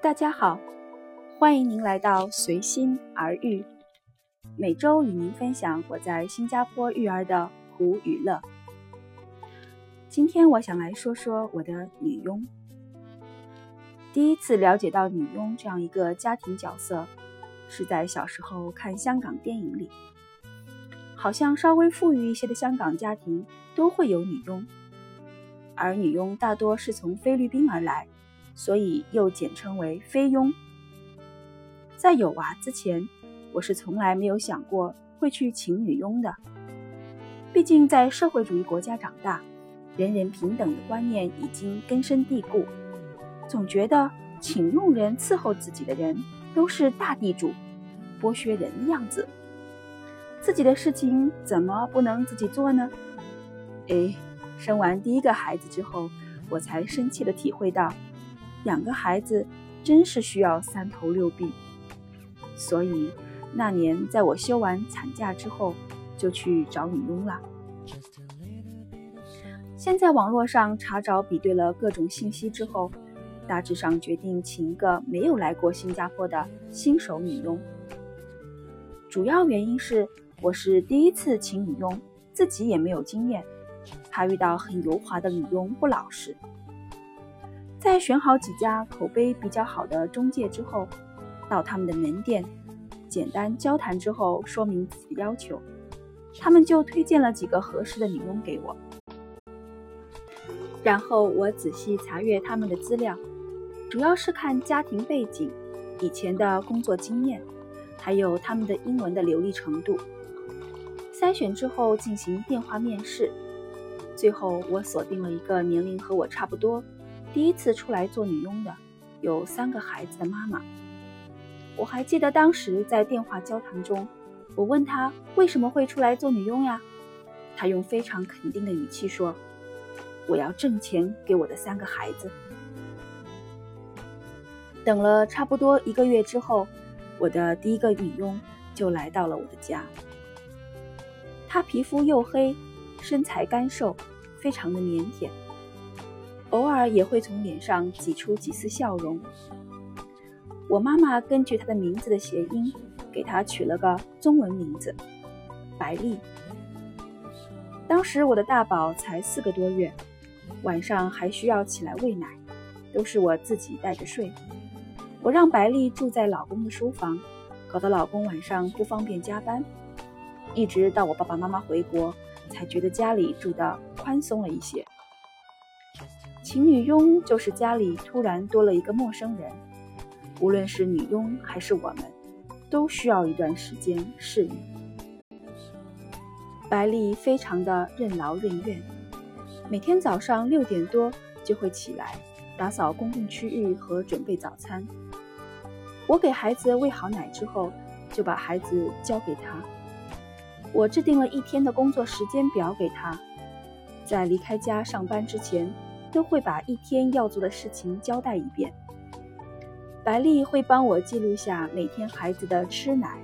大家好，欢迎您来到随心而育，每周与您分享我在新加坡育儿的苦与乐。今天我想来说说我的女佣。第一次了解到女佣这样一个家庭角色，是在小时候看香港电影里，好像稍微富裕一些的香港家庭都会有女佣，而女佣大多是从菲律宾而来。所以又简称为菲佣。在有娃之前，我是从来没有想过会去请女佣的。毕竟在社会主义国家长大，人人平等的观念已经根深蒂固，总觉得请佣人伺候自己的人都是大地主、剥削人的样子。自己的事情怎么不能自己做呢？哎，生完第一个孩子之后，我才深切的体会到。养个孩子真是需要三头六臂，所以那年在我休完产假之后，就去找女佣了。先在网络上查找比对了各种信息之后，大致上决定请一个没有来过新加坡的新手女佣。主要原因是我是第一次请女佣，自己也没有经验，怕遇到很油滑的女佣不老实。在选好几家口碑比较好的中介之后，到他们的门店，简单交谈之后，说明自己的要求，他们就推荐了几个合适的女佣给我。然后我仔细查阅他们的资料，主要是看家庭背景、以前的工作经验，还有他们的英文的流利程度。筛选之后进行电话面试，最后我锁定了一个年龄和我差不多。第一次出来做女佣的，有三个孩子的妈妈。我还记得当时在电话交谈中，我问她为什么会出来做女佣呀？她用非常肯定的语气说：“我要挣钱给我的三个孩子。”等了差不多一个月之后，我的第一个女佣就来到了我的家。她皮肤黝黑，身材干瘦，非常的腼腆。偶尔也会从脸上挤出几丝笑容。我妈妈根据她的名字的谐音，给她取了个中文名字——白丽。当时我的大宝才四个多月，晚上还需要起来喂奶，都是我自己带着睡。我让白丽住在老公的书房，搞得老公晚上不方便加班。一直到我爸爸妈妈回国，才觉得家里住的宽松了一些。请女佣就是家里突然多了一个陌生人，无论是女佣还是我们，都需要一段时间适应。白丽非常的任劳任怨，每天早上六点多就会起来打扫公共区域和准备早餐。我给孩子喂好奶之后，就把孩子交给她。我制定了一天的工作时间表给他，在离开家上班之前。都会把一天要做的事情交代一遍。白丽会帮我记录下每天孩子的吃奶、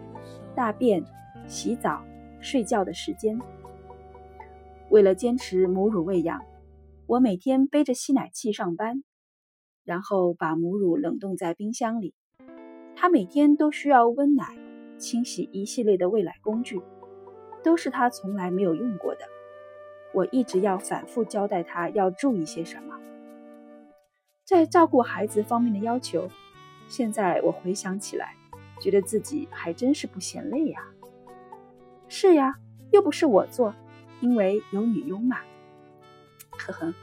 大便、洗澡、睡觉的时间。为了坚持母乳喂养，我每天背着吸奶器上班，然后把母乳冷冻在冰箱里。他每天都需要温奶、清洗一系列的喂奶工具，都是他从来没有用过的。我一直要反复交代他要注意些什么，在照顾孩子方面的要求。现在我回想起来，觉得自己还真是不嫌累呀。是呀，又不是我做，因为有女佣嘛。呵呵。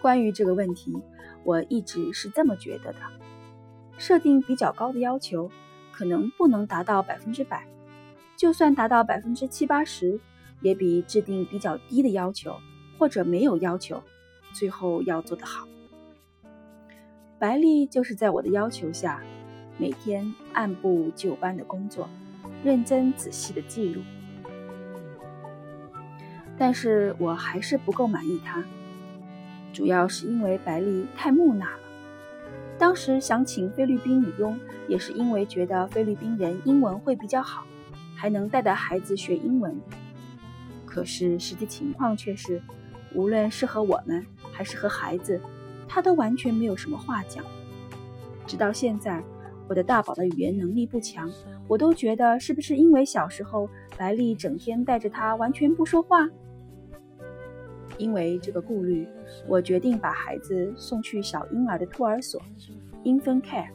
关于这个问题，我一直是这么觉得的：设定比较高的要求，可能不能达到百分之百，就算达到百分之七八十。也比制定比较低的要求或者没有要求，最后要做得好。白丽就是在我的要求下，每天按部就班的工作，认真仔细的记录。但是我还是不够满意她，主要是因为白丽太木讷了。当时想请菲律宾女佣，也是因为觉得菲律宾人英文会比较好，还能带带孩子学英文。可是实际情况却是，无论是和我们还是和孩子，他都完全没有什么话讲。直到现在，我的大宝的语言能力不强，我都觉得是不是因为小时候白丽整天带着他完全不说话？因为这个顾虑，我决定把孩子送去小婴儿的托儿所 （infant care），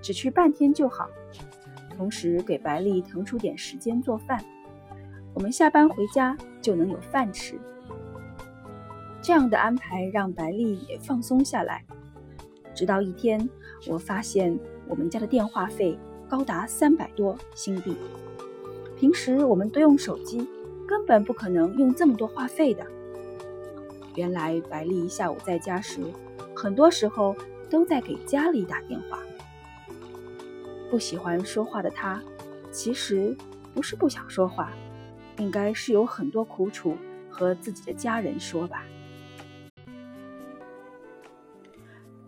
只去半天就好。同时给白丽腾出点时间做饭，我们下班回家就能有饭吃。这样的安排让白丽也放松下来。直到一天，我发现我们家的电话费高达三百多新币。平时我们都用手机，根本不可能用这么多话费的。原来白丽下午在家时，很多时候都在给家里打电话。不喜欢说话的他，其实不是不想说话，应该是有很多苦楚和自己的家人说吧。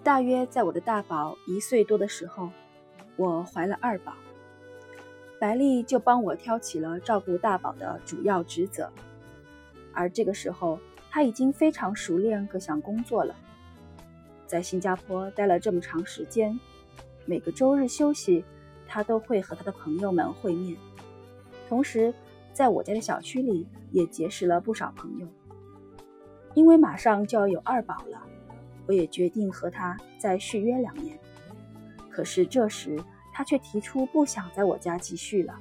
大约在我的大宝一岁多的时候，我怀了二宝，白丽就帮我挑起了照顾大宝的主要职责。而这个时候，她已经非常熟练各项工作了。在新加坡待了这么长时间。每个周日休息，他都会和他的朋友们会面，同时在我家的小区里也结识了不少朋友。因为马上就要有二宝了，我也决定和他再续约两年。可是这时他却提出不想在我家继续了。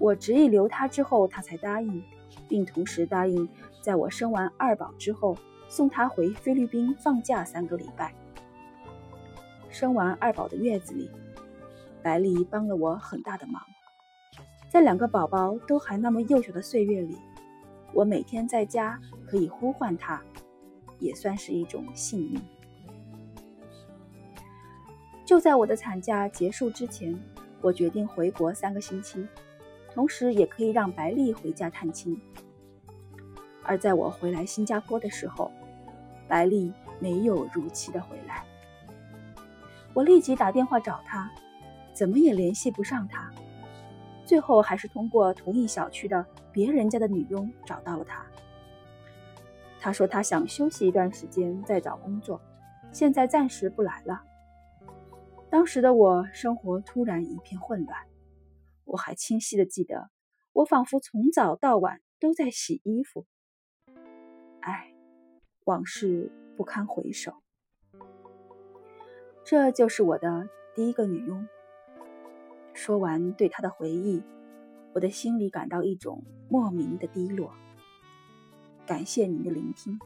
我执意留他之后，他才答应，并同时答应在我生完二宝之后送他回菲律宾放假三个礼拜。生完二宝的月子里，白丽帮了我很大的忙。在两个宝宝都还那么幼小的岁月里，我每天在家可以呼唤她，也算是一种幸运。就在我的产假结束之前，我决定回国三个星期，同时也可以让白丽回家探亲。而在我回来新加坡的时候，白丽没有如期的回来。我立即打电话找他，怎么也联系不上他。最后还是通过同一小区的别人家的女佣找到了他。他说他想休息一段时间再找工作，现在暂时不来了。当时的我生活突然一片混乱，我还清晰的记得，我仿佛从早到晚都在洗衣服。唉，往事不堪回首。这就是我的第一个女佣。说完对她的回忆，我的心里感到一种莫名的低落。感谢您的聆听。